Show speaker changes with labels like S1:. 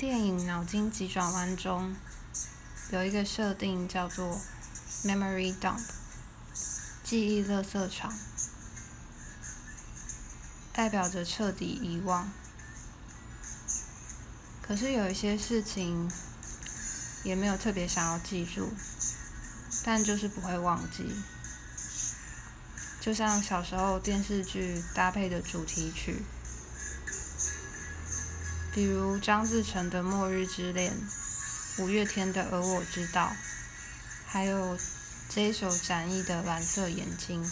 S1: 电影《脑筋急转弯》中有一个设定叫做 “memory dump”，记忆垃圾场，代表着彻底遗忘。可是有一些事情也没有特别想要记住，但就是不会忘记。就像小时候电视剧搭配的主题曲。比如张自成的《末日之恋》，五月天的《而我知道》，还有这一首展翼的《蓝色眼睛》。